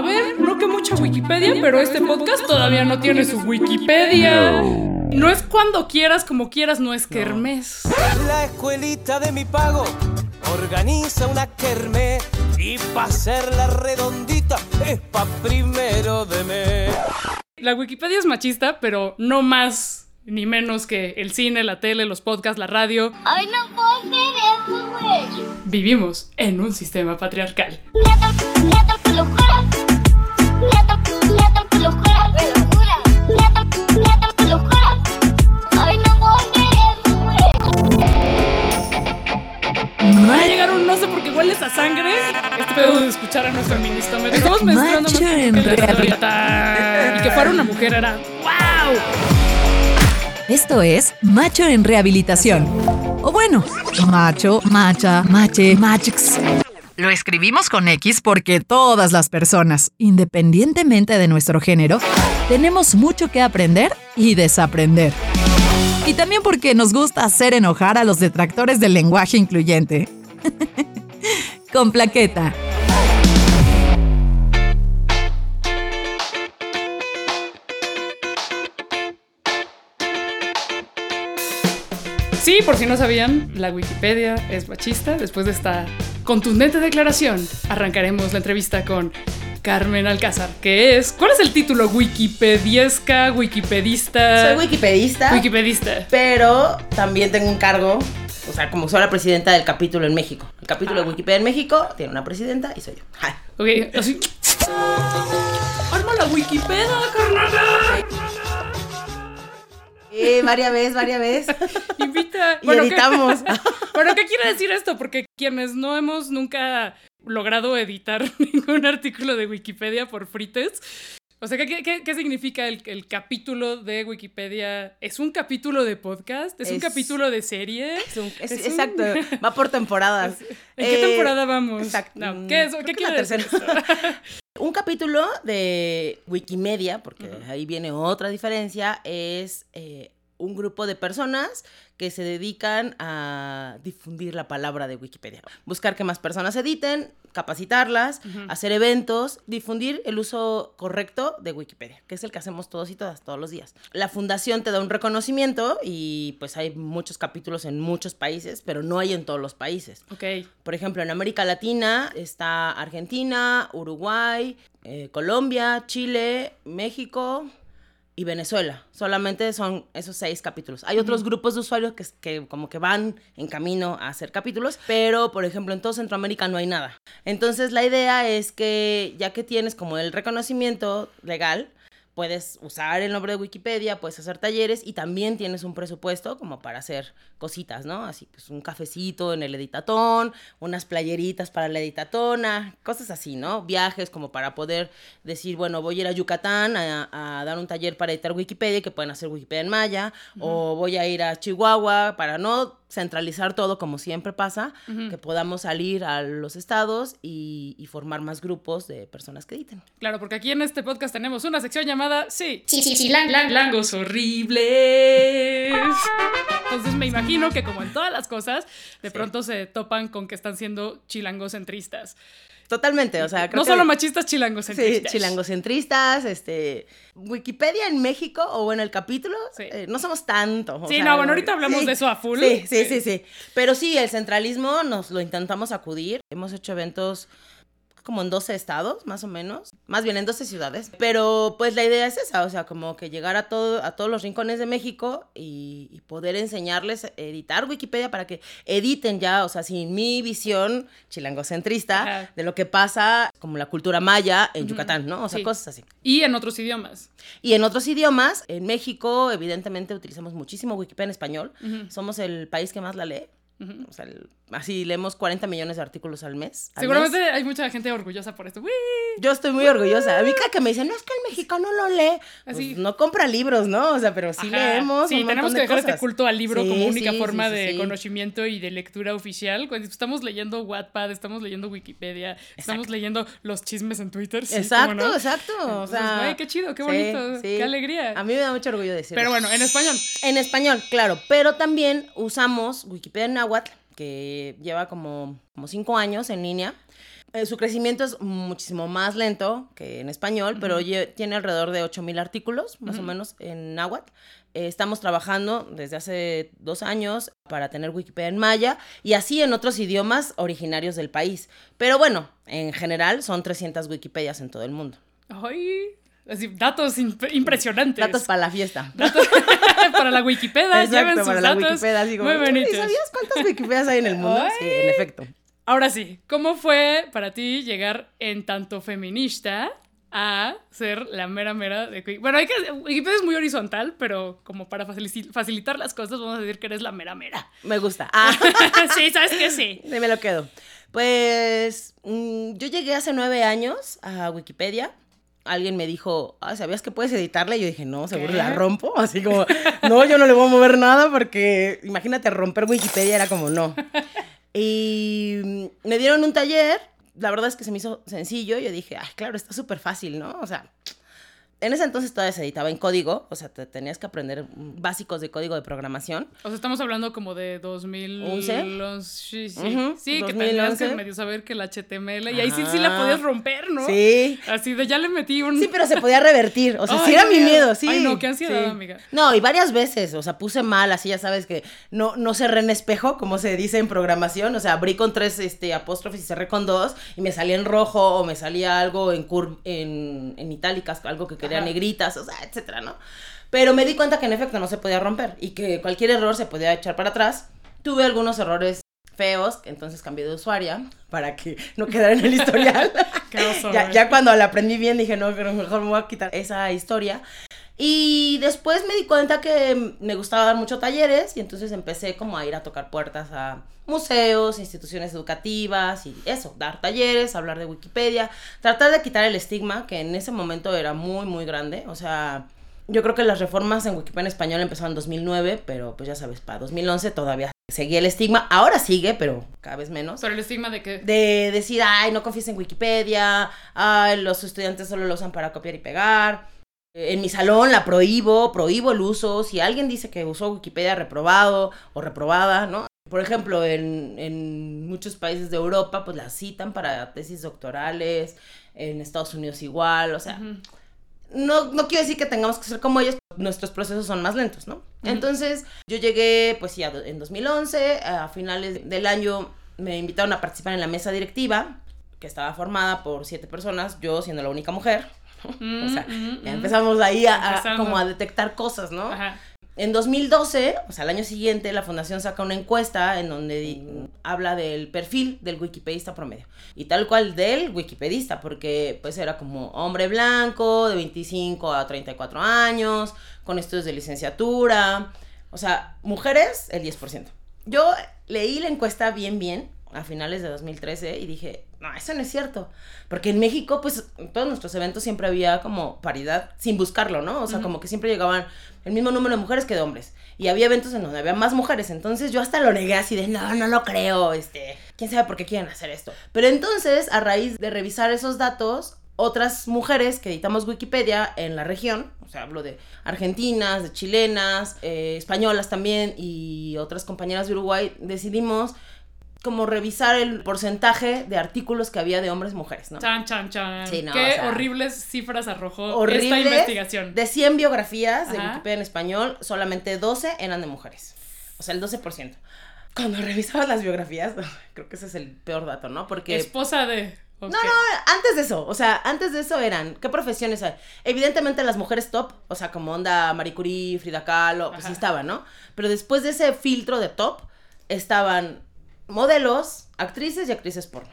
a ver, no que mucha Wikipedia, pero este podcast todavía no tiene su Wikipedia. No es cuando quieras, como quieras, no es kermés. La escuelita de mi pago organiza una kermé y pa' hacerla redondita es pa' primero de mes. La Wikipedia es machista, pero no más ni menos que el cine, la tele, los podcasts, la radio. Ay, no puedo hacer eso, güey. Vivimos en un sistema patriarcal. Neta, neta, Va a llegar un no sé por qué hueles a sangre. Este pedo de escuchar a nuestro ministro. Estamos menstruando más Macho en que. Y que fuera una mujer era ¡Wow! Esto es Macho en Rehabilitación. O bueno, macho, macha, mache, machx. Lo escribimos con X porque todas las personas, independientemente de nuestro género, tenemos mucho que aprender y desaprender. Y también porque nos gusta hacer enojar a los detractores del lenguaje incluyente. Con plaqueta. Sí, por si no sabían, la Wikipedia es machista. Después de esta contundente declaración, arrancaremos la entrevista con Carmen Alcázar, que es... ¿Cuál es el título? ¿Wikipediesca? ¿Wikipedista? Soy wikipedista, Wikipedista. pero también tengo un cargo, o sea, como soy la presidenta del capítulo en México. El capítulo de Wikipedia en México tiene una presidenta y soy yo. Ay. Ok, así... ¡Arma la Wikipedia, carnal! Eh, varias veces, varias veces. Invita... Y ¿qué- editamos. Bueno, ¿qué quiere decir esto? Porque quienes no hemos nunca logrado editar ningún artículo de Wikipedia por frites. O sea, ¿qué, qué- qué significa el, el capítulo de Wikipedia? ¿Es un capítulo de podcast? ¿Es, un capítulo de serie? Es un- es- un- Exacto, va por temporadas. ¿En qué Eh, temporada vamos? exacto. No, ¿Qué, es, ¿qué quiere decir tercera. esto? Un capítulo de Wikimedia, porque ahí viene otra diferencia, es eh, un grupo de personas que se dedican a difundir la palabra de Wikipedia. Buscar que más personas editen, capacitarlas, hacer eventos, difundir el uso correcto de Wikipedia, que es el que hacemos todos y todas, todos los días. La fundación te da un reconocimiento y pues hay muchos capítulos en muchos países, pero no hay en todos los países. Ok. Por ejemplo, en América Latina está Argentina, Uruguay, eh, Colombia, Chile, México y Venezuela. Solamente son esos seis capítulos. Hay otros grupos de usuarios que, que como que van en camino a hacer capítulos, pero por ejemplo en todo Centroamérica no hay nada. Entonces la idea es que ya que tienes como el reconocimiento legal, puedes usar el nombre de Wikipedia, puedes hacer talleres y también tienes un presupuesto como para hacer cositas, ¿no? Así pues un cafecito en el editatón, unas playeritas para la editatona, cosas así, ¿no? Viajes como para poder decir, bueno, voy a ir a Yucatán a, a dar un taller para editar Wikipedia, que pueden hacer Wikipedia en Maya, o voy a ir a Chihuahua para no centralizar todo como siempre pasa, que podamos salir a los estados y, y formar más grupos de personas que editen. Claro, porque aquí en este podcast tenemos una sección llamada Sí, sí, sí, sí, lang, lang, langos horribles. Entonces me imagino que como en todas las cosas, de pronto se topan con que están siendo chilangocentristas. Totalmente, o sea, creo No que- solo machistas, Sí, chilangocentristas. chilangocentristas, este, Wikipedia en México, o bueno, el capítulo, Sí. eh, no somos tanto. o Sí, sea, no, bueno, ahorita hablamos sí, de eso a full. Sí, Sí. Sí, sí, sí. Pero sí, el centralismo nos lo intentamos acudir. Hemos hecho eventos como en 12 estados, más o menos. Más bien en 12 ciudades. Pero pues la idea es esa, o sea, como que llegar a, todo, a todos los rincones de México y, y poder enseñarles a editar Wikipedia para que editen ya, o sea, sin mi visión chilangocentrista Ajá. de lo que pasa como la cultura maya en Yucatán, ¿no? O sea, Sí. cosas así. Y en otros idiomas. Y en otros idiomas, en México, evidentemente utilizamos muchísimo Wikipedia en español. Somos el país que más la lee. O sea, el- así leemos 40 millones de artículos al mes. al Seguramente mes. hay mucha gente orgullosa por esto. ¡Uy! Yo estoy muy orgullosa. A mí cada que me dicen, no, es que el mexicano no lee. Pues Así. no compra libros, ¿no? O sea, pero sí Ajá. leemos. Sí, un tenemos que de dejar este cosas. culto al libro Sí, como única sí, forma sí, de conocimiento y de lectura oficial. Cuando estamos leyendo Wattpad, estamos leyendo Wikipedia, estamos leyendo los chismes en Twitter. exacto, ¿cómo no? exacto. O Entonces, sea, güey, qué chido, qué bonito, qué alegría. A mí me da mucho orgullo decirlo. Pero bueno, en español. En español, claro, pero también usamos Wikipedia en náhuatl, que lleva como, como cinco años en línea. Eh, su crecimiento es muchísimo más lento que en español, pero tiene alrededor de 8.000 artículos, más o menos, en náhuatl. Eh, estamos trabajando desde hace dos años para tener Wikipedia en maya y así en otros idiomas originarios del país. Pero bueno, en general son 300 Wikipedias en todo el mundo. Ay, así, datos imp- impresionantes. Datos para la fiesta. para la Wikipedia, lleven sus para la datos. Wikipedia. así como, muy "Uy, bonitos. ¿Sabías cuántas Wikipedias hay en el mundo? Sí, en efecto. Ahora sí, ¿cómo fue para ti llegar en tanto feminista a ser la mera mera de Wiki- Bueno, hay que, Wikipedia es muy horizontal, pero como para facili- facilitar las cosas, vamos a decir que eres la mera mera. Me gusta. Ah. sí, sabes que sí. Sí, me lo quedo. Pues mm, yo llegué hace nueve años a Wikipedia. Alguien me dijo, ah, ¿sabías que puedes editarla? Y yo dije, no, seguro ¿Qué? la rompo. Así como, no, yo no le voy a mover nada porque imagínate romper Wikipedia, era como, no. Y me dieron un taller. La verdad es que se me hizo sencillo. Yo dije, ay, claro, está súper fácil, ¿no? O sea, en ese entonces todavía se editaba en código. O sea, te tenías que aprender básicos de código de programación. O sea, estamos hablando como de 2011. Sí, sí. Ujú, sí, que tenías que 2011. medio saber que el HTML. Y ahí sí, sí la podías romper, ¿no? Sí. Así de ya le metí un. Sí, pero se podía revertir. O sea, sí era mi miedo. miedo, sí. Ay, no, qué ansiedad, Sí. amiga. No, y varias veces, o sea, puse mal, así ya sabes que no, no cerré en espejo, como se dice en programación. O sea, abrí con tres este, apóstrofes y cerré con dos, y me salía en rojo o me salía algo en, cur en, en itálicas, algo que quería Ajá. negritas, o sea, etcétera, ¿no? Pero me di cuenta que en efecto no se podía romper y que cualquier error se podía echar para atrás. Tuve algunos errores feos, entonces cambié de usuaria para que no quedara en el historial. Ya, ya cuando la aprendí bien dije, no, pero mejor me voy a quitar esa historia. Y después me di cuenta que me gustaba dar muchos talleres y entonces empecé como a ir a tocar puertas a museos, instituciones educativas y eso, dar talleres, hablar de Wikipedia, tratar de quitar el estigma que en ese momento era muy, muy grande. O sea, yo creo que las reformas en Wikipedia en español empezaron en 2009, pero pues ya sabes, para 2011 todavía seguía el estigma. Ahora sigue, pero cada vez menos Pero el estigma de que. de decir, ay, no confíes en Wikipedia, ay, los estudiantes solo lo usan para copiar y pegar. En mi salón la prohíbo, prohíbo el uso. Si alguien dice que usó Wikipedia reprobado o reprobada, ¿no? Por ejemplo, en, en muchos países de Europa, pues la citan para tesis doctorales, en Estados Unidos igual, o sea, no, no quiero decir que tengamos que ser como ellos, nuestros procesos son más lentos, ¿no? Entonces, yo llegué, pues sí, en 2011, a finales del año me invitaron a participar en la mesa directiva, que estaba formada por siete personas, yo siendo la única mujer. o sea, Mm, ya mm, empezamos ahí a, como a detectar cosas, ¿no? Ajá. En 2012, o sea, el año siguiente, la fundación saca una encuesta en donde habla del perfil del wikipedista promedio. Y tal cual del wikipedista, porque pues era como hombre blanco, de 25 a 34 años, con estudios de licenciatura. O sea, mujeres, el 10%. Yo leí la encuesta bien, bien, a finales de 2013, y dije, no, eso no es cierto. Porque en México, pues, en todos nuestros eventos siempre había como paridad, sin buscarlo, ¿no? O sea, como que siempre llegaban el mismo número de mujeres que de hombres. Y había eventos en donde había más mujeres. Entonces yo hasta lo negué así de, no, no lo creo, este, quién sabe por qué quieren hacer esto. Pero entonces, a raíz de revisar esos datos, otras mujeres que editamos Wikipedia en la región, o sea, hablo de argentinas, de chilenas, eh, españolas también y otras compañeras de Uruguay, decidimos como revisar el porcentaje de artículos que había de hombres y mujeres, ¿no? Chan, chan, chan. Sí, no, Qué o sea, horribles cifras arrojó Horribles. esta investigación. De 100 biografías de Ajá. Wikipedia en español, solamente 12 eran de mujeres. O sea, el 12%. Cuando revisabas las biografías, creo que ese es el peor dato, ¿no? Porque... Esposa de. No, no, antes de eso, o sea, antes de eso eran, ¿qué profesiones hay? Evidentemente las mujeres top, o sea, como onda Marie Curie, Frida Kahlo, pues sí estaban, ¿no? Pero después de ese filtro de top, estaban modelos, actrices y actrices porno.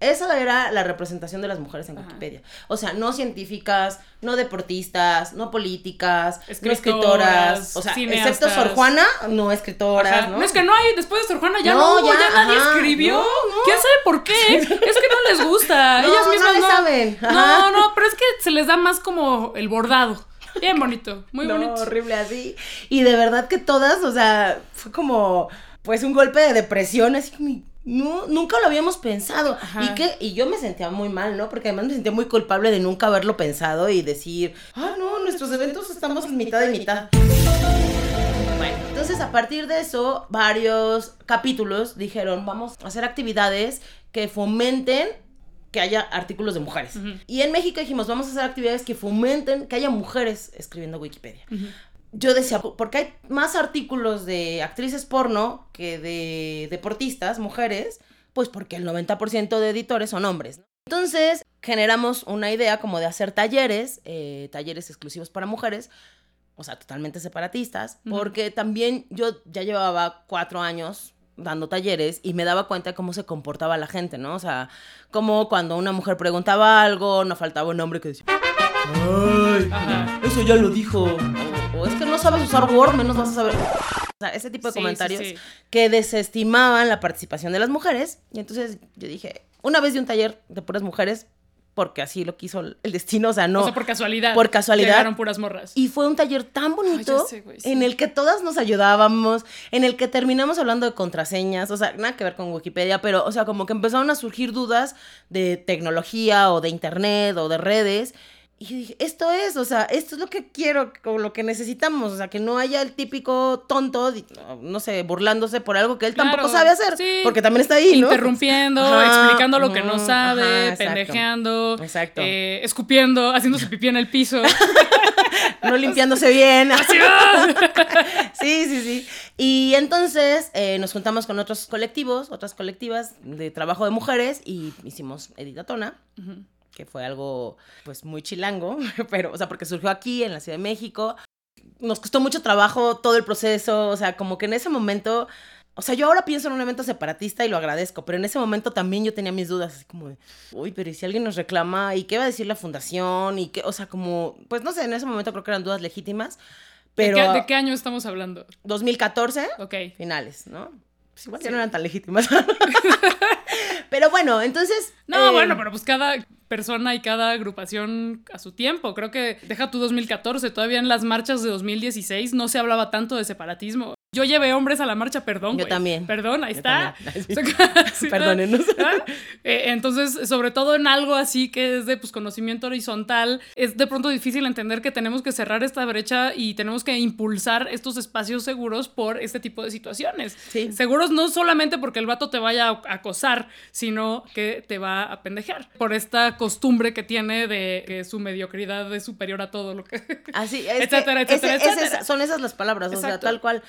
Esa era la representación de las mujeres en Ajá. Wikipedia. O sea, no científicas, no deportistas, no políticas, no Escritoras, escritoras. O sea, cineastas. excepto Sor Juana, no escritoras. ¿no? No, es que no hay, después de Sor Juana ya no, No, ya, ya, nadie ajá. escribió. No. ¿Quién sabe por qué? Es que no les gusta. Ellas mismas no. saben. No, Ajá. no, pero es que se les da más como el bordado. Bien bonito, muy no, bonito. horrible así. Y de verdad que todas, o sea, fue como, pues un golpe de depresión, así como, no, nunca lo habíamos pensado. Ajá. Y que, y yo me sentía muy mal, ¿no? Porque además me sentía muy culpable de nunca haberlo pensado y decir, ah, no, nuestros eventos estamos mitad y mitad. Bueno, entonces a partir de eso, varios capítulos dijeron, vamos a hacer actividades que fomenten que haya artículos de mujeres. Y en México dijimos, vamos a hacer actividades que fomenten que haya mujeres escribiendo Wikipedia. Yo decía, ¿por qué hay más artículos de actrices porno que de deportistas, mujeres? Pues porque el 90% de editores son hombres. ¿no? Entonces generamos una idea como de hacer talleres, eh, talleres exclusivos para mujeres, o sea, totalmente separatistas, porque también yo ya llevaba cuatro años dando talleres y me daba cuenta de cómo se comportaba la gente, ¿no? O sea, como cuando una mujer preguntaba algo, no faltaba un hombre que decía, ¡ay! Ajá. Eso ya lo dijo. O, es que no sabes usar Word, menos vas a saber. O sea, ese tipo de Sí, comentarios sí. que desestimaban la participación de las mujeres. Y entonces yo dije, una vez de un taller de puras mujeres, porque así lo quiso el destino, o sea, no. O sea, por casualidad. Por casualidad. Llegaron puras morras. Y fue un taller tan bonito ya sé, güey, sí. en el que todas nos ayudábamos, en el que terminamos hablando de contraseñas, o sea, nada que ver con Wikipedia, pero, o sea, como que empezaron a surgir dudas de tecnología o de internet o de redes. Y yo dije, esto es, o sea, esto es lo que quiero, o lo que necesitamos, o sea, que no haya el típico tonto, no sé, burlándose por algo que él tampoco sabe hacer, sí. porque también está ahí, ¿no? Interrumpiendo, Ajá, explicando lo que no sabe, ajá, exacto. pendejeando, Exacto. eh, escupiendo, haciéndose pipí en el piso. no limpiándose bien. Sí, sí, sí. Y entonces eh, nos juntamos con otros colectivos, otras colectivas de trabajo de mujeres y hicimos Editatona, que fue algo pues muy chilango, pero, o sea, porque surgió aquí en la Ciudad de México. Nos costó mucho trabajo todo el proceso, o sea, como que en ese momento, o sea, yo ahora pienso en un evento separatista y lo agradezco, pero en ese momento también yo tenía mis dudas, así como de, uy, pero ¿y si alguien nos reclama? ¿Y qué va a decir la fundación? Y qué, o sea, como, pues no sé, en ese momento creo que eran dudas legítimas, pero... ¿De, qué, de qué año estamos hablando? 2014, Ok. finales, ¿no? Pues igual Sí. ya no eran tan legítimas. pero bueno, entonces. No, eh, bueno, pero pues cada persona y cada agrupación a su tiempo. Creo que deja tu 2014, todavía en las marchas de 2016 no se hablaba tanto de separatismo. Yo llevé hombres a la marcha, perdón. Yo también. Perdón, ahí Yo está. sí, Perdónenos. Eh, entonces, sobre todo en algo así que es de pues, conocimiento horizontal, es de pronto difícil entender que tenemos que cerrar esta brecha y tenemos que impulsar estos espacios seguros por este tipo de situaciones. Sí. Seguros no solamente porque el vato te vaya a acosar, sino que te va a pendejear. Por esta costumbre que tiene de que su mediocridad es superior a todo lo que... Así, es que Etcétera, etcétera, ese- son esas las palabras, o sea, tal cual.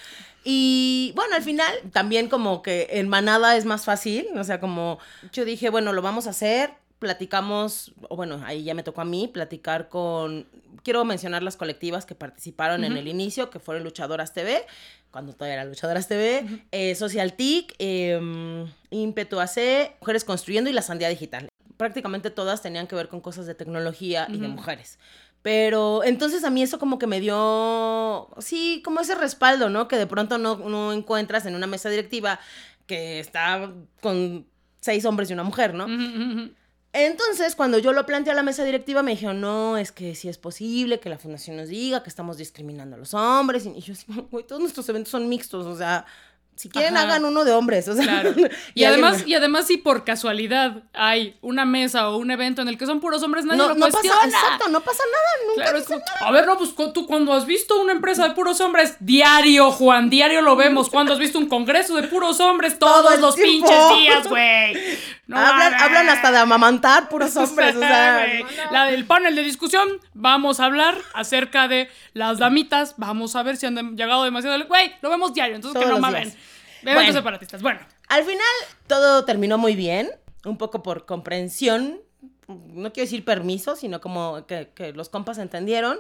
Y bueno, al final también como que en manada es más fácil, o sea, como yo dije, bueno, lo vamos a hacer, platicamos, o bueno, ahí ya me tocó a mí platicar con, quiero mencionar las colectivas que participaron en el inicio, que fueron Luchadoras TV, cuando todavía era Luchadoras TV, eh, Social TIC, eh, Impetu AC, Mujeres Construyendo y La Sandía Digital. Prácticamente todas tenían que ver con cosas de tecnología y de mujeres. Pero entonces a mí eso como que me dio, sí, como ese respaldo, ¿no? Que de pronto no, no encuentras en una mesa directiva que está con seis hombres y una mujer, ¿no? Entonces, cuando yo lo planteé a la mesa directiva, me dijeron, no, es que sí es posible que la fundación nos diga que estamos discriminando a los hombres. Y yo así, güey, todos nuestros eventos son mixtos, o sea, si quieren Ajá. hagan uno de hombres, o sea. Claro. Y, además, y además, si por casualidad hay una mesa o un evento en el que son puros hombres, nadie no, lo no pasa, cuestiona. exacto, no pasa nada, nunca Claro, es a ver, no, pues tú cuando has visto una empresa de puros hombres, diario, Juan, diario lo vemos. Cuando has visto un congreso de puros hombres, Todo todos los tiempo. pinches días, güey. No hablan, hablan hasta de amamantar puros hombres, o sea. No, no. La del panel de discusión, vamos a hablar acerca de las damitas. Vamos a ver si han llegado demasiado. Güey, lo vemos diario, entonces que Todos no los mamen. Bueno. separatistas. Bueno, Al final todo terminó muy bien, un poco por comprensión, no quiero decir permiso, sino como que, que los compas entendieron.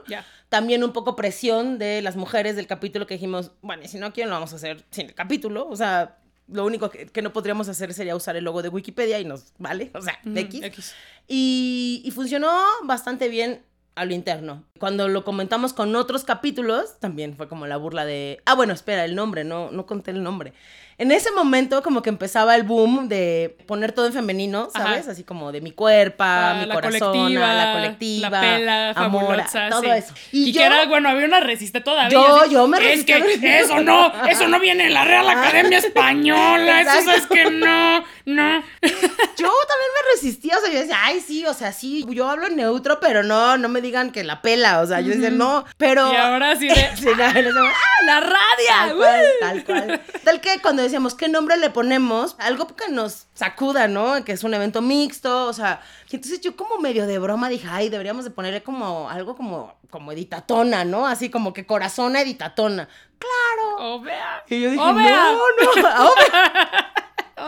También un poco presión de las mujeres del capítulo que dijimos, bueno, y si no quieren lo vamos a hacer sin el capítulo, o sea, lo único que, que no podríamos hacer sería usar el logo de Wikipedia y nos vale, o sea, X. X. Y, y funcionó bastante bien a lo interno. Cuando lo comentamos con otros capítulos, también fue como la burla de, ah, bueno, espera, el nombre, no, no conté el nombre. En ese momento como que empezaba el boom de poner todo en femenino, ¿sabes? Ajá. Así como de mi cuerpo, Ah, mi corazón, la colectiva, la pela, amor, todo sí. eso. Y, yo, que era, bueno, había una resiste todavía. Yo- así, yo me Es resistí ver- que eso no, eso no viene en la Real Academia Española, eso es que no, no. yo también me resistía, o sea, yo decía, ay, sí, o sea, sí, yo hablo en neutro, pero no, no me digan que la pela, o sea, yo decía, no, pero... Y ahora sí de, Sí, no, no, no, ¡ah, la Tal radia! cual, tal cual. Tal que cuando decíamos, ¿qué nombre le ponemos? Algo que nos sacuda, ¿no? Que es un evento mixto, o sea, y entonces yo como medio de broma dije, ay, deberíamos de ponerle como algo como, como editatona, ¿no? Así como que corazón editatona. Claro. Vea. Y yo dije, vea. no, no, ah,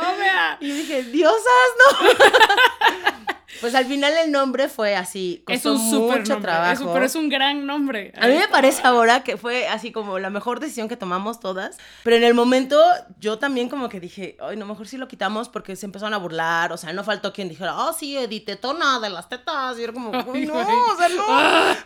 oh. Y dije, diosas, no. Pues al final el nombre fue así, Es costó un súper mucho nombre. trabajo. es un- pero es un gran nombre. A mí me parece ahora que fue así como la mejor decisión que tomamos todas, pero en el momento yo también como que dije, ay, no, mejor sí lo quitamos porque se empezaron a burlar, o sea, no faltó quien dijera, oh, sí, editetona de las tetas, y era como, Ay, "Uy, no, o sea, no.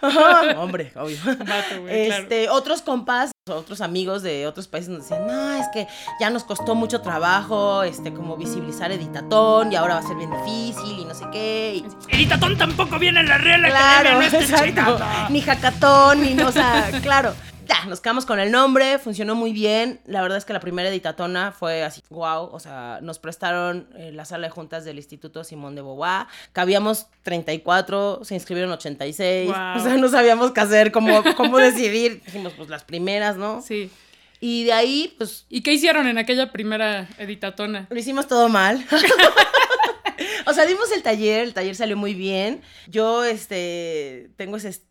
Ajá, Hombre, obvio. Vato, güey, claro. Este, otros compas, otros amigos de otros países nos decían, no, es que ya nos costó mucho trabajo, este, como visibilizar Editatón y ahora va a ser bien difícil y no sé qué. Y- Editatón tampoco viene en la Real Claro, Academia, no esté exacto. Ni jacatón, ni, no, o sea, claro. Ya, nos quedamos con el nombre, funcionó muy bien. La verdad es que la primera editatona fue así, wow. O sea, nos prestaron eh, la sala de juntas del Instituto Simón de Beauvoir. Cabíamos 34, se inscribieron 86. Guau. O sea, no sabíamos qué hacer, cómo, cómo decidir. Dijimos, pues las primeras, ¿no? Sí. Y de ahí, pues ¿Y qué hicieron en aquella primera editatona? Lo hicimos todo mal. o sea, dimos el taller, el taller salió muy bien. Yo, este, tengo ese,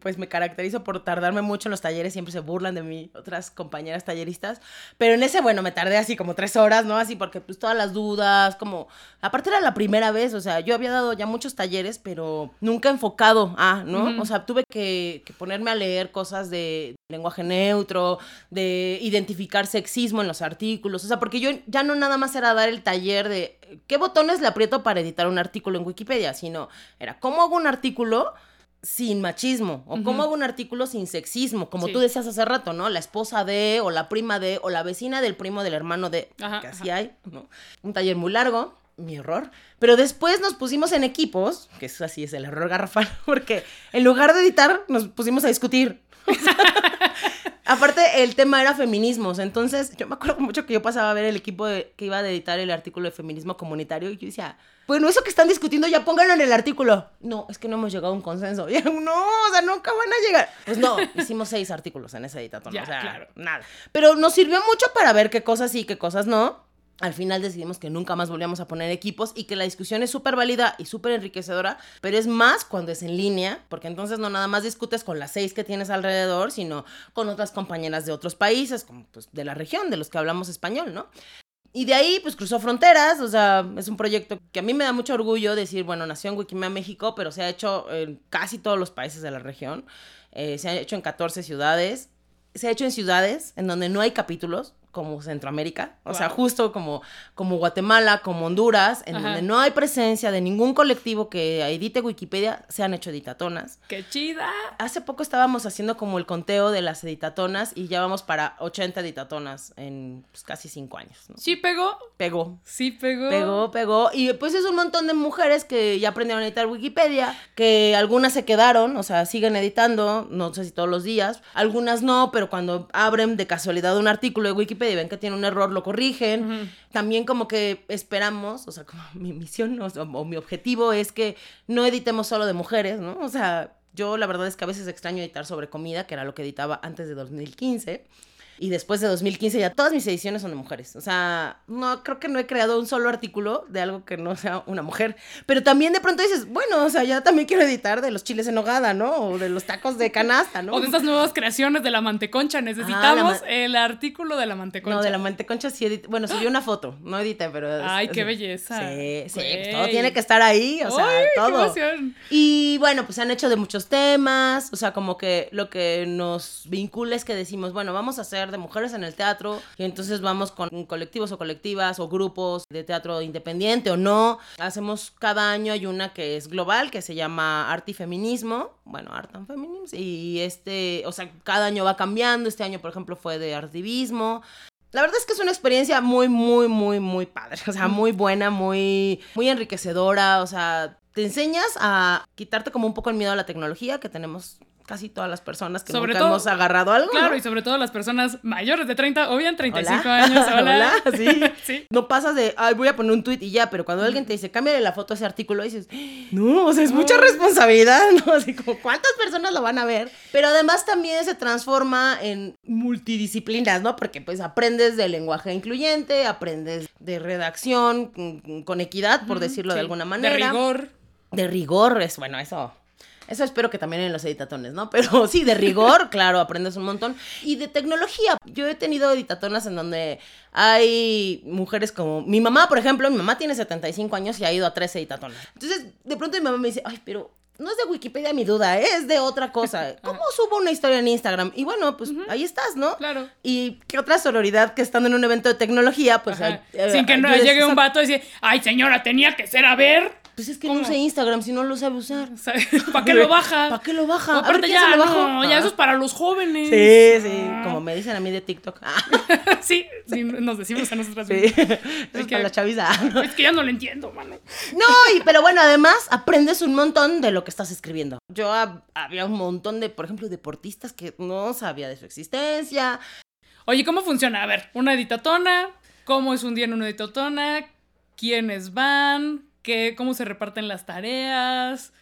pues me caracterizo por tardarme mucho en los talleres, siempre se burlan de mí, otras compañeras talleristas. Pero en ese, bueno, me tardé así como tres horas, ¿no? Así porque pues todas las dudas, como, aparte era la primera vez, o sea, yo había dado ya muchos talleres, pero nunca enfocado a, ¿no? Ujú. O sea, tuve que, que ponerme a leer cosas de lenguaje neutro, de identificar sexismo en los artículos, o sea, porque yo ya no nada más era dar el taller de qué botones le aprieto para editar un artículo en Wikipedia, sino era cómo hago un artículo sin machismo o cómo Ujú. hago un artículo sin sexismo, como Sí. tú decías hace rato, ¿no? La esposa de o la prima de o la vecina del primo del hermano de, Ajá, que ajá. así hay, ¿no? Un taller muy largo, mi error, pero después nos pusimos en equipos, que eso así es el error garrafal, porque en lugar de editar nos pusimos a discutir. Aparte, el tema era feminismos, entonces yo me acuerdo mucho que yo pasaba a ver el equipo de- que iba a editar el artículo de feminismo comunitario y yo decía, bueno, eso que están discutiendo ya pónganlo en el artículo. No, es que no hemos llegado a un consenso. Y yo, no, o sea, nunca van a llegar. Pues no, hicimos seis artículos en ese editatón, Ya, o sea, claro. nada. Pero nos sirvió mucho para ver qué cosas sí, qué cosas no. Al final decidimos que nunca más volvíamos a poner equipos y que la discusión es súper válida y súper enriquecedora, pero es más cuando es en línea, porque entonces no nada más discutes con las seis que tienes alrededor, sino con otras compañeras de otros países, pues de la región, de los que hablamos español, ¿no? Y de ahí, pues cruzó fronteras, o sea, es un proyecto que a mí me da mucho orgullo decir, bueno, nació en Wikimedia México, pero se ha hecho en casi todos los países de la región, Eh, se ha hecho en 14 ciudades, se ha hecho en ciudades en donde no hay capítulos, como Centroamérica, o sea, justo como, como Guatemala, como Honduras, en Ajá. donde no hay presencia de ningún colectivo que edite Wikipedia, se han hecho editatonas. ¡Qué chida! Hace poco estábamos haciendo como el conteo de las editatonas y ya vamos para 80 editatonas en pues, casi 5 años. ¿no? ¿Sí pegó? Pegó. Sí pegó. Pegó, pegó. Y pues es un montón de mujeres que ya aprendieron a editar Wikipedia, que algunas se quedaron, o sea, siguen editando, no sé si todos los días, algunas no, pero cuando abren de casualidad un artículo de Wikipedia y ven que tiene un error, lo corrigen. También como que esperamos, o sea, como mi misión o, o mi objetivo es que no editemos solo de mujeres, ¿no? O sea, yo la verdad es que a veces extraño editar sobre comida, que era lo que editaba antes de 2015. Y después de 2015 ya todas mis ediciones son de mujeres. O sea, no creo que no he creado un solo artículo de algo que no sea una mujer. Pero también de pronto dices, bueno, o sea, ya también quiero editar de los chiles en nogada, ¿no? O de los tacos de canasta, ¿no? O de estas nuevas creaciones de la manteconcha. Necesitamos ma- el artículo de la manteconcha. No, de la manteconcha sí edité. Bueno, subí una foto, no edité, pero. es- Ay, qué es- belleza. Sí, sí, pues todo tiene que estar ahí, o sea, Ay, qué todo. emoción. Y bueno, pues se han hecho de muchos temas, o sea, como que lo que nos vincula es que decimos, bueno, vamos a hacer de mujeres en el teatro, y entonces vamos con colectivos o colectivas o grupos de teatro independiente o no. Hacemos cada año, hay una que es global, que se llama Arte Feminismo, bueno, Art and Feminism, y este, o sea, cada año va cambiando, este año, por ejemplo, fue de artivismo. La verdad es que es una experiencia muy, muy, muy, muy padre. O sea, muy buena, muy, muy enriquecedora. O sea, te enseñas a quitarte como un poco el miedo a la tecnología, que tenemos casi todas las personas que Sobre nunca todo- hemos agarrado algo. Claro, ¿no? y sobre todo las personas mayores de 30 o bien 35 Hola. años. Hola. Hola, sí. sí. No pasas de, ay, voy a poner un tweet y ya, pero cuando alguien te dice, cámbiale la foto a ese artículo, dices, no, o sea, es mucha responsabilidad, ¿no? Así como, ¿cuántas personas lo van a ver? Pero además también se transforma en multidisciplinas, ¿no? Porque pues aprendes de lenguaje incluyente, aprendes de redacción con, con equidad, por decirlo de alguna manera. De rigor. De rigor, es bueno, eso. Eso espero que también en los editatones, ¿no? Pero sí, de rigor, claro, aprendes un montón. Y de tecnología. Yo he tenido editatonas en donde hay mujeres como mi mamá, por ejemplo, mi mamá tiene 75 años y ha ido a tres editatonas. Entonces, de pronto mi mamá me dice, ay, pero no es de Wikipedia mi duda, ¿eh? es de otra cosa. ¿Cómo subo una historia en Instagram? Y bueno, pues ahí estás, ¿no? Claro. Y qué otra sororidad que estando en un evento de tecnología, pues... Ajá. eh, Sin que no llegue un vato y dice, ay señora, tenía que ser a ver. Pues es que no sé Instagram si no lo sabe usar. ¿Para qué lo baja? ¿Para qué lo baja? Ver, aparte ¿quién ya, se lo no, ya Ah. eso es para los jóvenes. Sí, sí, Ah. como me dicen a mí de TikTok. Ah, sí, sí, nos decimos a nosotras sí. mismas. Eso es que- para la chaviza. Es que ya no lo entiendo, mano. No, y, pero bueno, además aprendes un montón de lo que estás escribiendo. Yo hab- había un montón de, por ejemplo, deportistas que no sabía de su existencia. Oye, ¿cómo funciona? A ver, una editatona, ¿cómo es un día en una editatona? ¿Quiénes van? ¿Qué, ¿Cómo se reparten las tareas?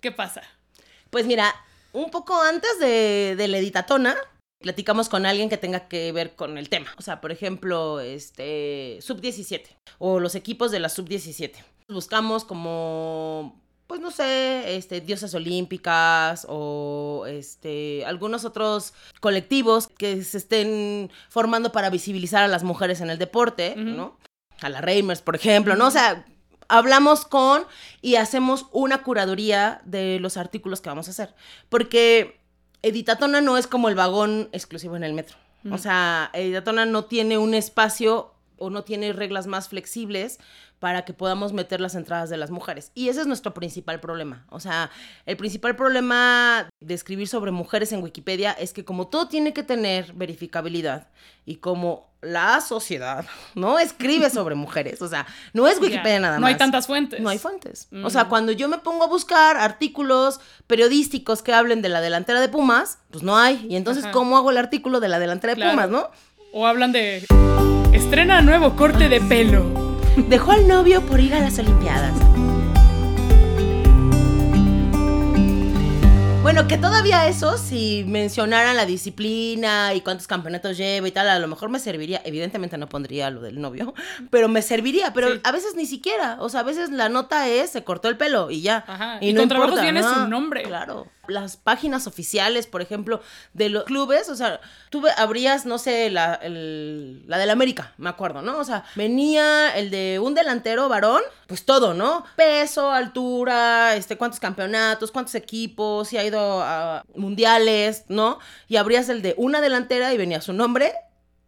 ¿Qué pasa? Pues mira, un poco antes de, de la editatona, platicamos con alguien que tenga que ver con el tema. O sea, por ejemplo, este, sub-17 o los equipos de la sub-17. Buscamos como, pues no sé, este, diosas olímpicas o este, algunos otros colectivos que se estén formando para visibilizar a las mujeres en el deporte. ¿no? A la Reimers, por ejemplo, ¿no? O sea, hablamos con y hacemos una curaduría de los artículos que vamos a hacer. Porque Editatona no es como el vagón exclusivo en el metro. O sea, Editatona no tiene un espacio o no tiene reglas más flexibles para que podamos meter las entradas de las mujeres. Y ese es nuestro principal problema. O sea, el principal problema de escribir sobre mujeres en Wikipedia es que como todo tiene que tener verificabilidad y como la sociedad no escribe sobre mujeres, o sea, no es Wikipedia nada más. No hay tantas fuentes. No hay fuentes. Mm. O sea, cuando yo me pongo a buscar artículos periodísticos que hablen de la delantera de Pumas, pues no hay. Y entonces, Ajá. ¿cómo hago el artículo de la delantera de Claro. Pumas, no? O hablan de. Estrena nuevo corte de pelo. Dejó al novio por ir a las Olimpiadas. Bueno, que todavía eso, si mencionaran la disciplina y cuántos campeonatos lleva y tal, a lo mejor me serviría. Evidentemente no pondría lo del novio, pero me serviría. Pero Sí. a veces ni siquiera. O sea, a veces la nota es se cortó el pelo y ya. Ajá, y con trabajos viene su nombre. Claro. Las páginas oficiales, por ejemplo, de los clubes, o sea, tú abrías, no sé, la, el- la del América, me acuerdo, ¿no? O sea, venía el de un delantero varón, pues todo, ¿no? Peso, altura, este, cuántos campeonatos, cuántos equipos, si ha ido a mundiales, ¿no? Y abrías el de una delantera y venía su nombre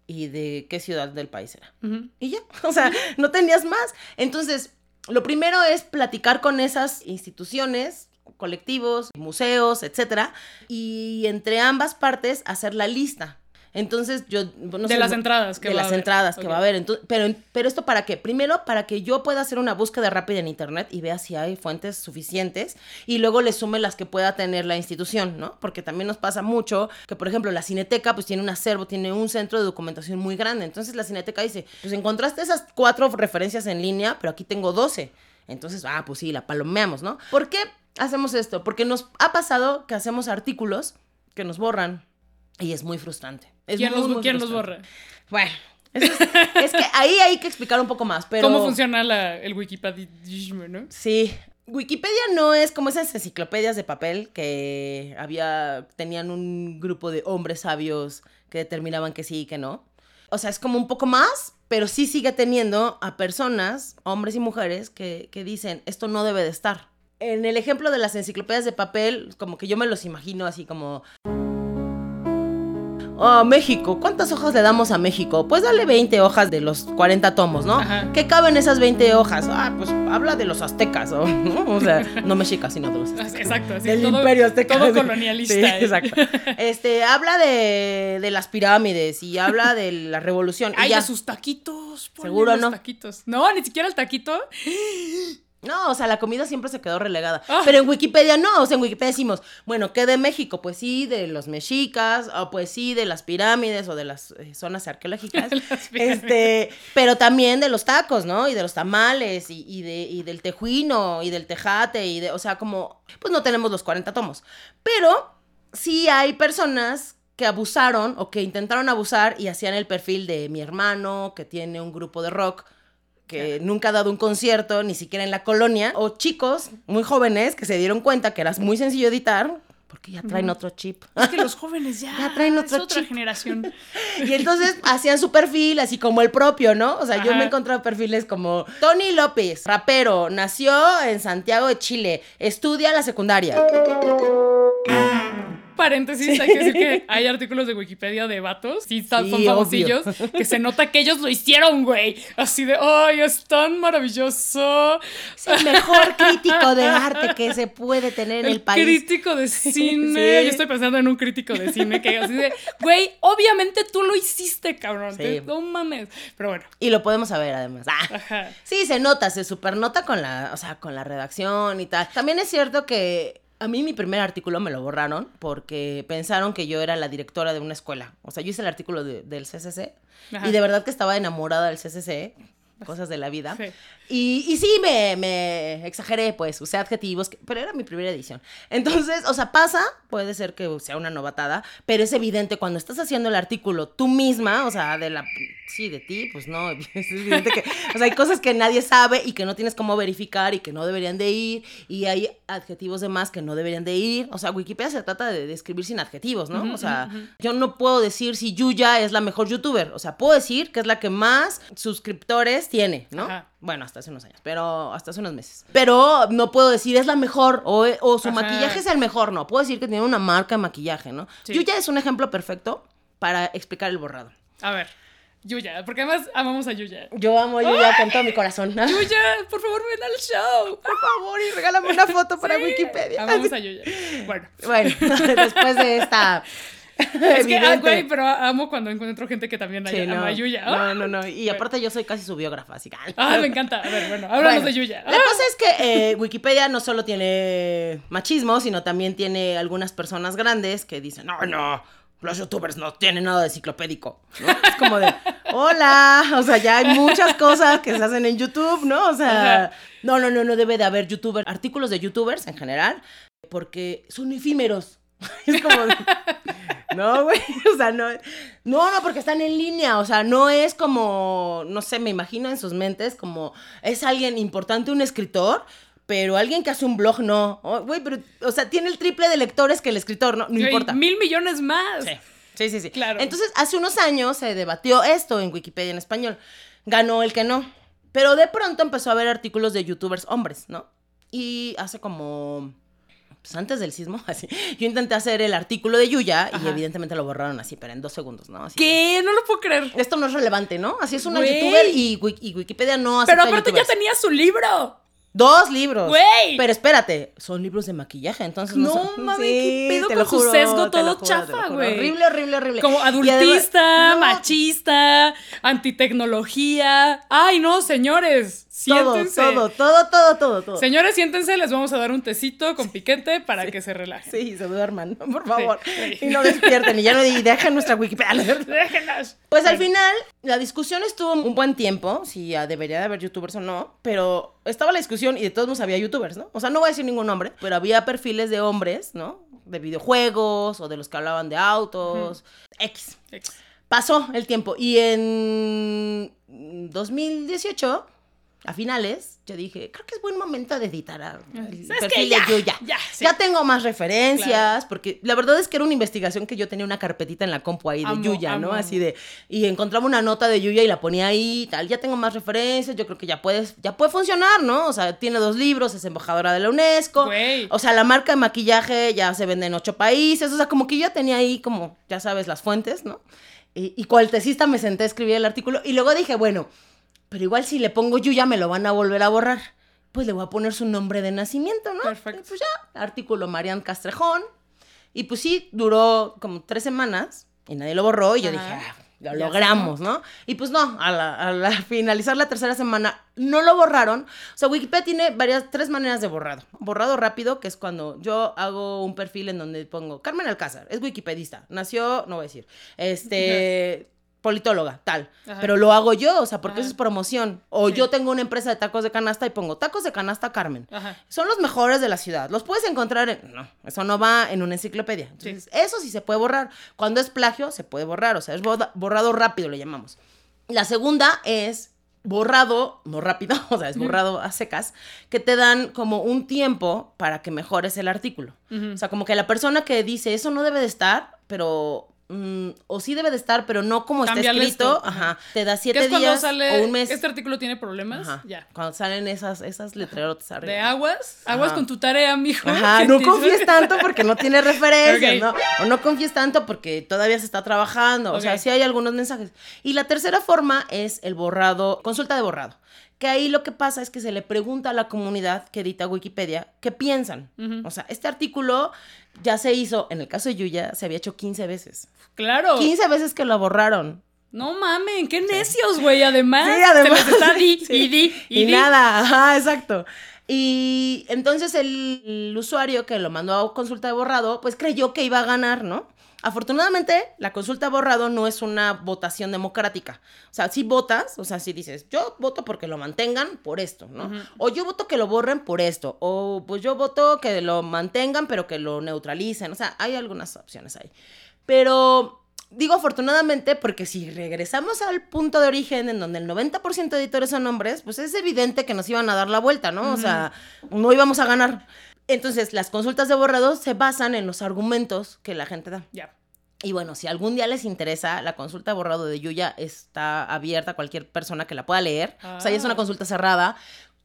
y de qué ciudad del país era. Y ya, o sea, no tenías más. Entonces, lo primero es platicar con esas instituciones, colectivos, museos, etcétera, y entre ambas partes hacer la lista. Entonces, yo no De sé, las entradas que de va a las haber. entradas que Ok. va a haber. Entonces, pero, pero esto para qué? Primero, para que yo pueda hacer una búsqueda rápida en internet y vea si hay fuentes suficientes y luego le sume las que pueda tener la institución, ¿no? Porque también nos pasa mucho que, por ejemplo, la Cineteca pues tiene un acervo, tiene un centro de documentación muy grande. Entonces la Cineteca dice, pues encontraste esas cuatro referencias en línea, pero aquí tengo 12. Entonces, ah, pues sí, la palomeamos, ¿no? ¿Por qué hacemos esto? Porque nos ha pasado que hacemos artículos que nos borran y es muy frustrante. Es ¿Quién, muy, los, muy quién los frustrante. borra? Bueno, es que ahí hay que explicar un poco más, pero... ¿Cómo funciona la, el Wikipedia, no? Sí. Wikipedia no es como esas enciclopedias de papel que había, tenían un grupo de hombres sabios que determinaban que sí y que no. O sea, es como un poco más, pero sí sigue teniendo a personas, hombres y mujeres, que, que dicen, esto no debe de estar. En el ejemplo de las enciclopedias de papel, como que yo me los imagino así como... Oh, México, ¿cuántas hojas le damos a México? Pues dale 20 hojas de los 40 tomos, ¿no? Ajá. ¿Qué caben esas 20 hojas? Ah, pues habla de los aztecas. ¿no? O sea, no mexicas, sino de los aztecas. Exacto, así Del todo, imperio azteca. todo Sí, colonialista. Sí, ¿eh? exacto. Este, habla de, de las pirámides y habla de la revolución. y Ay, ya. de sus taquitos. ¿Seguro los no? taquitos. No, ni siquiera el taquito. No, o sea, la comida siempre se quedó relegada. Ah. Pero en Wikipedia no, o sea, en Wikipedia decimos, bueno, ¿qué de México? Pues sí, de los mexicas, o pues sí, de las pirámides o de las eh, zonas arqueológicas. Las este, pero también de los tacos, ¿no? Y de los tamales, y, y de, y del tejuino, y del tejate, y de, o sea, como, pues no tenemos los 40 tomos. Pero sí hay personas que abusaron o que intentaron abusar y hacían el perfil de mi hermano, que tiene un grupo de rock que nunca ha dado un concierto, ni siquiera en la colonia, o chicos muy jóvenes que se dieron cuenta que era muy sencillo editar, porque ya traen otro chip. Es que los jóvenes ya, Ya traen es otro otra chip. generación. Y entonces hacían su perfil así como el propio, ¿no? O sea, yo me he encontrado perfiles como Tony López, rapero, nació en Santiago de Chile, estudia la secundaria. Paréntesis, hay que decir que hay artículos de Wikipedia de vatos, sí, están- Sí, son famosillos, que se nota que ellos lo hicieron, güey. Así de, ¡ay, es tan maravilloso! Es el mejor crítico de arte que se puede tener en el, El país. crítico de cine. sí. Yo estoy pensando en un crítico de cine que así de, güey, obviamente tú lo hiciste, cabrón. Sí. te- No mames. Pero bueno, Y lo podemos saber además. Ah. ajá. Sí, se nota, se supernota con la, o sea, con la redacción y tal. También es cierto que a mí mi primer artículo me lo borraron porque pensaron que yo era la directora de una escuela. O sea, yo hice el artículo de- del CCC Ajá. y de verdad que estaba enamorada del CCC, cosas de la vida. Sí. Y, y sí, me, me exageré, pues, usé adjetivos, que- pero era mi primera edición. Entonces, o sea, pasa, puede ser que sea una novatada, pero es evidente cuando estás haciendo el artículo tú misma, o sea, de la, sí, de ti, pues no, es evidente que, o sea, hay cosas que nadie sabe y que no tienes cómo verificar y que no deberían de ir, y hay adjetivos de más que no deberían de ir, o sea, Wikipedia se trata de, de escribir sin adjetivos, ¿no? o sea, yo no puedo decir si Yuya es la mejor youtuber, o sea, puedo decir que es la que más suscriptores tiene, ¿no? Ajá. Bueno, hasta hace unos años, pero hasta hace unos meses. Pero no puedo decir es la mejor o, o su Ajá. maquillaje es el mejor, no. Puedo decir que tiene una marca de maquillaje, ¿no? Sí. Yuya es un ejemplo perfecto para explicar el borrado. A ver, Yuya, porque además amamos a Yuya. Yo amo a Yuya con todo mi corazón. Yuya, por favor, ven al show. Por favor, y regálame una foto para Sí, Wikipedia. Amamos a Yuya. Bueno. Bueno, después de esta. Es que, ah, güey, pero amo cuando encuentro gente que también Sí, ama no, a Yuya. no, Ah, no, no. Y aparte yo soy casi su biógrafa, así que. Ah, me encanta. A ver, bueno, háblanos Bueno, de Yuya. La cosa es que eh, Wikipedia no solo tiene machismo, sino también tiene algunas personas grandes que dicen, no, no, los youtubers no tienen nada de enciclopédico. ¿no? Es como de, hola, o sea, ya hay muchas cosas que se hacen en YouTube, ¿no? O sea, no, no, no, no debe de haber youtubers, artículos de youtubers en general, porque son efímeros. Es como, no, güey, o sea, no, no, no, porque están en línea, o sea, no es como, no sé, me imagino en sus mentes como, es alguien importante, un escritor, pero alguien que hace un blog, no, Oh, güey, pero, o sea, tiene el triple de lectores que el escritor, no, no importa. Mil millones más. Sí, sí, sí, sí. Claro. Entonces, hace unos años se debatió esto en Wikipedia en español. Ganó el que no. Pero de pronto empezó a haber artículos de youtubers hombres, ¿no? Y hace como... Pues antes del sismo, así. Yo intenté hacer el artículo de Yuya y evidentemente lo borraron así, pero en dos segundos, ¿no? Así. ¿Qué? No lo puedo creer. Esto no es relevante, ¿no? Así es una Güey. youtuber y, Wik- y Wikipedia no hace Pero aparte ya tenía su libro. Dos libros. Güey. Pero espérate, son libros de maquillaje, entonces no, No son- mames, Sí, ¿qué pedo con lo su juro, sesgo todo juro, chafa, juro. güey? Horrible, horrible, horrible. Como adultista, No, machista, antitecnología. Ay, no, señores. Siéntense. todo, todo, todo, todo, todo. Señores, siéntense, les vamos a dar un tecito con piquete para que se relajen. Sí, se duerman, por favor. sí. Y no despierten y ya no y dejen nuestra Wikipedia. Déjenlas. Pues al final, la discusión estuvo un buen tiempo, si debería de haber youtubers o no, pero estaba la discusión y de todos modos había youtubers, ¿no? O sea, no voy a decir ningún nombre, pero había perfiles de hombres, ¿no? De videojuegos o de los que hablaban de autos, X. Ex. Pasó el tiempo y en 2018, a finales, yo dije, creo que es buen momento de editar a el ¿Sabes perfil de Yuya. ya, sí. Ya tengo más referencias, porque la verdad es que era una investigación que yo tenía una carpetita en la compu ahí de Amo, Yuya, ¿no? amo, Así de, y encontraba una nota de Yuya y la ponía ahí y tal, ya tengo más referencias, yo creo que ya puedes, ya puede funcionar, ¿no? O sea, tiene dos libros, es embajadora de la UNESCO, Güey. o sea, la marca de maquillaje ya se vende en ocho países, o sea, como que yo ya tenía ahí como, ya sabes, las fuentes, ¿no? Y, y cual tesista me senté a escribir el artículo y luego dije, bueno, pero igual si le pongo Yuya me lo van a volver a borrar. Pues le voy a poner su nombre de nacimiento, ¿no? Perfecto. Y pues ya, artículo Marian Castrejón. Y pues sí, duró como tres semanas y nadie lo borró y yo Ajá. dije, ah, lo Ya logramos, ¿no? Y pues no, a la, a la finalizar la tercera semana no lo borraron. O sea, Wikipedia tiene varias, tres maneras de borrado. Borrado rápido, que es cuando yo hago un perfil en donde pongo Carmen Alcázar, es wikipedista, nació, no voy a decir, este, politóloga, tal. Ajá. Pero lo hago yo, o sea, porque Ajá. eso es promoción. O Sí. yo tengo una empresa de tacos de canasta y pongo tacos de canasta Carmen. Ajá. Son los mejores de la ciudad. Los puedes encontrar en... No, eso no va en una enciclopedia. Entonces, eso sí se puede borrar. Cuando es plagio, se puede borrar. O sea, es borrado rápido, le llamamos. La segunda es borrado, no rápido, o sea, es borrado a secas, que te dan como un tiempo para que mejores el artículo. O sea, como que la persona que dice, eso no debe de estar, pero... mm, o sí debe de estar, pero no como está escrito, esto, ajá. te da ¿Qué siete es días sale o un mes. este artículo tiene problemas? Ajá. Ya. Cuando salen esas, esas letrerotas arriba. De aguas, aguas Ajá. con tu tarea, mijo. Ajá, ¿Qué no confíes tanto porque no tiene referencias, Ok. ¿no? O no confíes tanto porque todavía se está trabajando. O sea, sí hay algunos mensajes. Y la tercera forma es el borrado, consulta de borrado. Que ahí lo que pasa es que se le pregunta a la comunidad que edita Wikipedia qué piensan. O sea, este artículo ya se hizo, en el caso de Yuya, se había hecho 15 veces. Claro. 15 veces que lo borraron. No mamen, qué necios, güey. Además, Sí, además. se les está di, Sí. y di, y, Y, di. nada, ajá, exacto. Y entonces el, el usuario que lo mandó a consulta de borrado, pues creyó que iba a ganar, ¿no? Afortunadamente, la consulta borrado no es una votación democrática. O sea, si votas, o sea, si dices, yo voto porque lo mantengan por esto, ¿no? O yo voto que lo borren por esto. O pues yo voto que lo mantengan, pero que lo neutralicen. O sea, hay algunas opciones ahí. Pero digo afortunadamente porque si regresamos al punto de origen en donde el 90% de editores son hombres, pues es evidente que nos iban a dar la vuelta, ¿no? O sea, no íbamos a ganar. Entonces, las consultas de borrado se basan en los argumentos que la gente da. Ya. Y bueno, si algún día les interesa, la consulta de borrado de Yuya está abierta a cualquier persona que la pueda leer. O sea, ya es una Ah. consulta cerrada.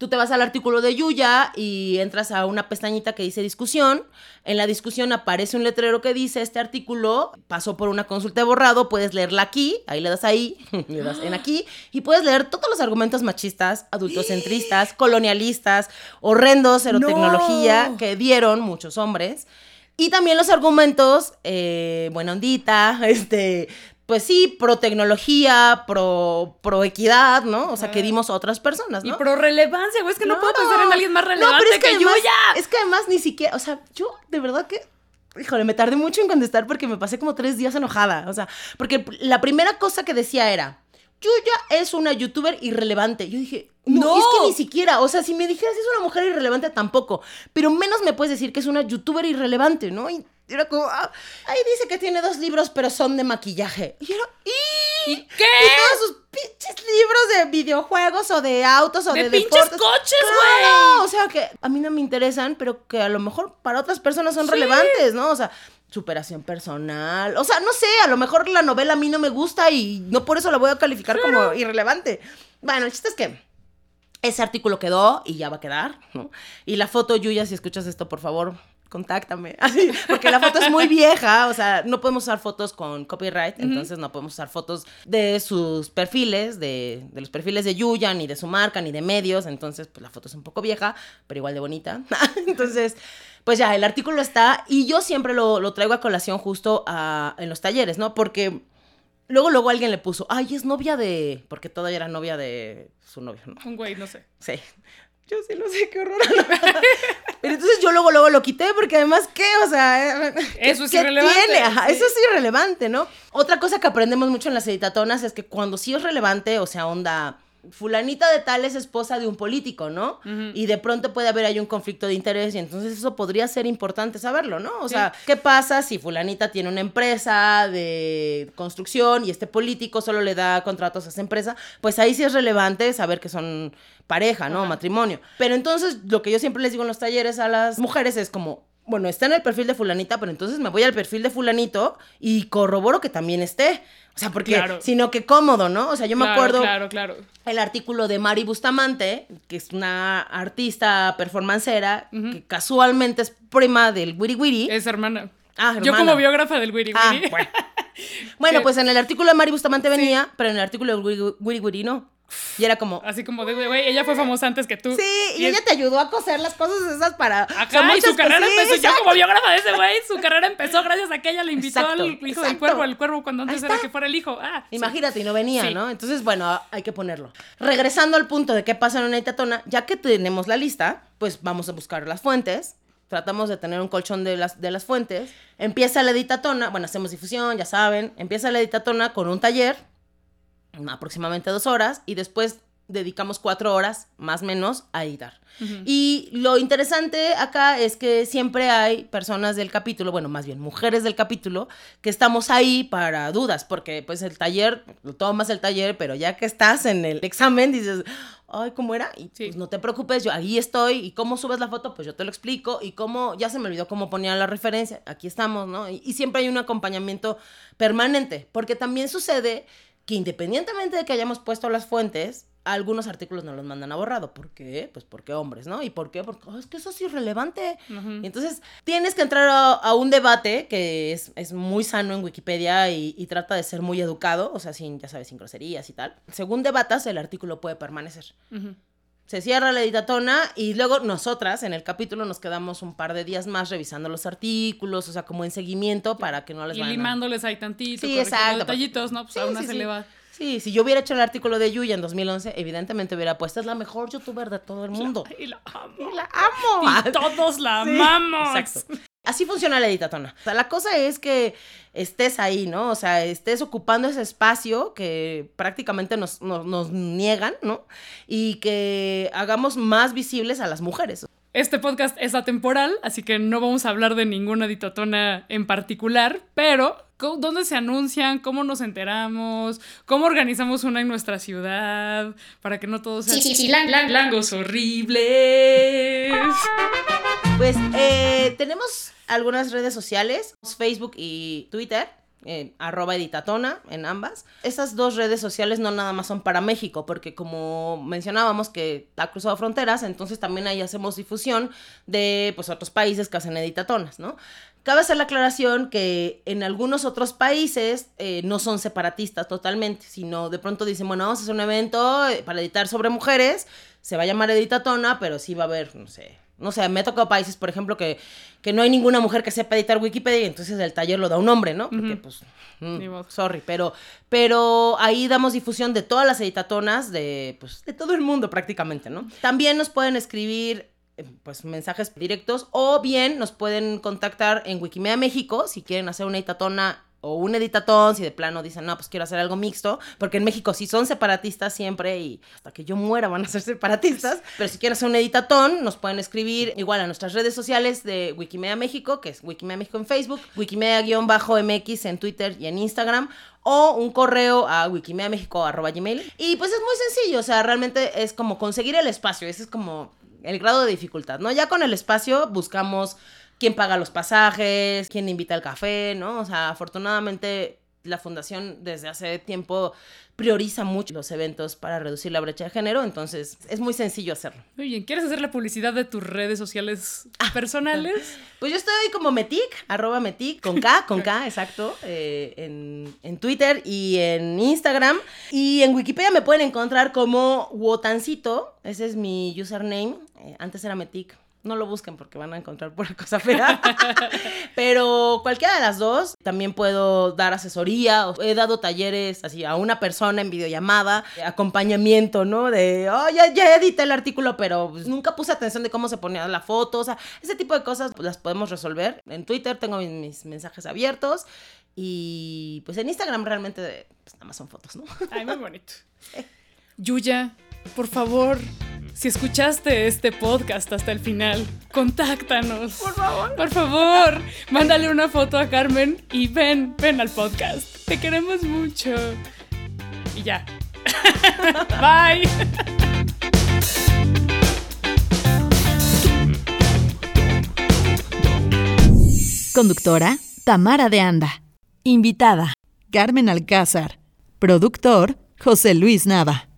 Tú te vas al artículo de Yuya y entras a una pestañita que dice discusión. En la discusión aparece un letrero que dice este artículo pasó por una consulta de borrado, puedes leerla aquí, ahí le das ahí, le das en aquí y puedes leer todos los argumentos machistas, adultocentristas, colonialistas, horrendos, erotecnología No. que dieron muchos hombres. Y también los argumentos, eh, buena ondita, este, pues sí, pro tecnología, pro, pro equidad, ¿no? O sea, que dimos a otras personas, Y ¿no? pro relevancia, güey. Es que no, puedo pensar en alguien más No, relevante pero es que, que, además, yo ya. Es que además ni siquiera, o sea, yo de verdad que, híjole, me tardé mucho en contestar porque me pasé como tres días enojada. O sea, porque la primera cosa que decía era, Yuya es una youtuber irrelevante. Yo dije, no, No. es que ni siquiera, o sea, si me dijeras es una mujer irrelevante tampoco, pero menos me puedes decir que es una youtuber irrelevante, ¿no? Y era como, ah, ahí dice que tiene dos libros, pero son de maquillaje. Y era, ¿y? ¿Y qué? Y todos sus pinches libros de videojuegos o de autos o De de, pinches deportes. coches, Claro, güey. O sea, que a mí no me interesan, pero que a lo mejor para otras personas son relevantes, ¿no? O sea, superación personal. O sea, no sé, a lo mejor la novela a mí no me gusta y no por eso la voy a calificar como irrelevante. Bueno, el chiste es que ese artículo quedó y ya va a quedar, ¿no? Y la foto, Yuya, si escuchas esto, por favor, contáctame. Así, porque la foto es muy vieja, o sea, no podemos usar fotos con copyright, entonces no podemos usar fotos de sus perfiles, de, de los perfiles de Yuya, ni de su marca, ni de medios, entonces pues la foto es un poco vieja, pero igual de bonita. entonces, pues ya, el artículo está y yo siempre lo, lo traigo a colación justo a- en los talleres, ¿no? Porque luego, luego alguien le puso, ay, es novia de... Porque todavía era novia de su novio, ¿no? Un güey, no sé. Sí. Yo sí lo sé, qué horror. Pero entonces yo luego, luego lo quité porque además, ¿qué? O sea, eh, ¿qué- Eso es qué irrelevante, tiene? Ajá, sí. Eso es irrelevante, ¿no? Otra cosa que aprendemos mucho en las editatonas es que cuando sí es relevante, o sea, onda, fulanita de tal es esposa de un político, ¿no? Y de pronto puede haber ahí un conflicto de interés y entonces eso podría ser importante saberlo, ¿no? O sea, ¿qué pasa si fulanita tiene una empresa de construcción y este político solo le da contratos a esa empresa? Pues ahí sí es relevante saber que son pareja, ¿no? Ajá. Matrimonio. Pero entonces lo que yo siempre les digo en los talleres a las mujeres es como, bueno, está en el perfil de fulanita, pero entonces me voy al perfil de fulanito y corroboro que también esté. O sea, porque, Claro. sino que cómodo, ¿no? O sea, yo me acuerdo Claro, claro. el artículo de Mari Bustamante, que es una artista performancera, que casualmente es prima del Wiri Wiri. Es hermana. Ah, Yo hermana. como biógrafa del Wiri Ah, Wiri. bueno. Bueno, pues en el artículo de Mari Bustamante venía, pero en el artículo del Wiri, Wiri no. Y era como, Así como de, güey, ella fue famosa antes que tú. sí, y, es- ella te ayudó a coser las cosas esas para... Son y su carrera sí, empezó, yo exacto. como biógrafa de ese güey, su carrera empezó gracias a que ella le invitó Exacto, al hijo del exacto. cuervo, al cuervo cuando antes era que fuera el hijo. Ah, sí. Imagínate, y no venía, Sí. ¿no? Entonces, bueno, hay que ponerlo. Regresando al punto de qué pasa en una itatona, ya que tenemos la lista, pues vamos a buscar las fuentes. Tratamos de tener un colchón de las, de las fuentes. Empieza la editatona, bueno, hacemos difusión, ya saben. Empieza la editatona con un taller, aproximadamente dos horas, y después dedicamos cuatro horas, más o menos, a editar. Y lo interesante acá es que siempre hay personas del capítulo, bueno, más bien mujeres del capítulo, que estamos ahí para dudas, porque pues el taller, lo tomas el taller, pero ya que estás en el examen dices, ay, ¿cómo era? Y Sí. pues no te preocupes, yo ahí estoy, y cómo subes la foto, pues yo te lo explico, y cómo, ya se me olvidó cómo ponía la referencia, aquí estamos, ¿no? Y, y siempre hay un acompañamiento permanente, porque también sucede que independientemente de que hayamos puesto las fuentes, algunos artículos nos los mandan a borrado. ¿Por qué? Pues porque hombres, ¿no? ¿Y por qué? Porque "Oh, es que eso es irrelevante. Y entonces tienes que entrar a, a un debate que es, es muy sano en Wikipedia y, y trata de ser muy educado, o sea, sin, ya sabes, sin groserías y tal. Según debatas, el artículo puede permanecer. Se cierra la editatona y luego nosotras en el capítulo nos quedamos un par de días más revisando los artículos, o sea, como en seguimiento para que no les Y vayan a- limándoles ahí tantito, Sí, exacto. detallitos, ¿no? Pues a Sí, una sí, se le va. Sí, si yo hubiera hecho el artículo de Yuya en 2011, evidentemente hubiera puesto, es la mejor youtuber de todo el mundo. Y la amo. Y la amo. Y todos la amamos. Exacto. Así funciona la editatona. O sea, la cosa es que estés ahí, ¿no? O sea, estés ocupando ese espacio que prácticamente nos, nos, nos niegan, ¿no? Y que hagamos más visibles a las mujeres. Este podcast es atemporal, así que no vamos a hablar de ninguna ditatona en particular, pero ¿cómo- ¿dónde se anuncian? ¿Cómo nos enteramos? ¿Cómo organizamos una en nuestra ciudad? Para que no todos sean Sí, sí, sí, lan- lan- langos horribles. Pues eh, tenemos algunas redes sociales, Facebook y Twitter. Arroba editatona en ambas. Estas dos redes sociales no nada más son para México, porque como mencionábamos que ha cruzado fronteras, entonces también ahí hacemos difusión de pues otros países que hacen editatonas, ¿no? Cabe hacer la aclaración que en algunos otros países eh, no son separatistas totalmente, sino de pronto dicen, bueno, vamos a hacer un evento eh, para editar sobre mujeres, se va a llamar Editatona, pero sí va a haber, no sé, no sé, me ha tocado países, por ejemplo, que, que no hay ninguna mujer que sepa editar Wikipedia y entonces el taller lo da un hombre, ¿no? Porque pues, mm, sorry, pero, pero ahí damos difusión de todas las editatonas de, pues, de todo el mundo prácticamente, ¿no? También nos pueden escribir eh, pues mensajes directos o bien nos pueden contactar en Wikimedia México si quieren hacer una editatona o un editatón, si de plano dicen, no, pues quiero hacer algo mixto, porque en México sí son separatistas siempre y hasta que yo muera van a ser separatistas, pero si quieren hacer un editatón, nos pueden escribir igual a nuestras redes sociales de Wikimedia México, que es Wikimedia México en Facebook, Wikimedia-MX en Twitter y en Instagram, o un correo a wikimediamexico.gmail. Y pues es muy sencillo, o sea, realmente es como conseguir el espacio, ese es como el grado de dificultad, ¿no? Ya con el espacio buscamos quién paga los pasajes, quién invita al café, ¿no? O sea, afortunadamente la fundación desde hace tiempo prioriza mucho los eventos para reducir la brecha de género, entonces es muy sencillo hacerlo. Muy bien, ¿quieres hacer la publicidad de tus redes sociales personales? Pues yo estoy como Metic, arroba Metic, con K, con K, exacto, eh, en, en Twitter y en Instagram. Y en Wikipedia me pueden encontrar como Wotancito, ese es mi username, eh, antes era Metic. No lo busquen porque van a encontrar pura cosa fea. Pero cualquiera de las dos, también puedo dar asesoría. o He dado talleres así a una persona en videollamada, de acompañamiento, ¿no? De, oh, ya, ya edité el artículo, pero pues, nunca puse atención de cómo se ponía la foto. O sea, ese tipo de cosas pues, las podemos resolver. En Twitter tengo mis, mis mensajes abiertos. Y pues en Instagram realmente pues, nada más son fotos, ¿no? Ay, muy bonito. Yuya, por favor, si escuchaste este podcast hasta el final, contáctanos. Por favor. Por favor, mándale una foto a Carmen y ven, ven al podcast. Te queremos mucho. Y ya. Bye. Conductora, Tamara de Anda. Invitada, Carmen Alcázar. Productor, José Luis Nava.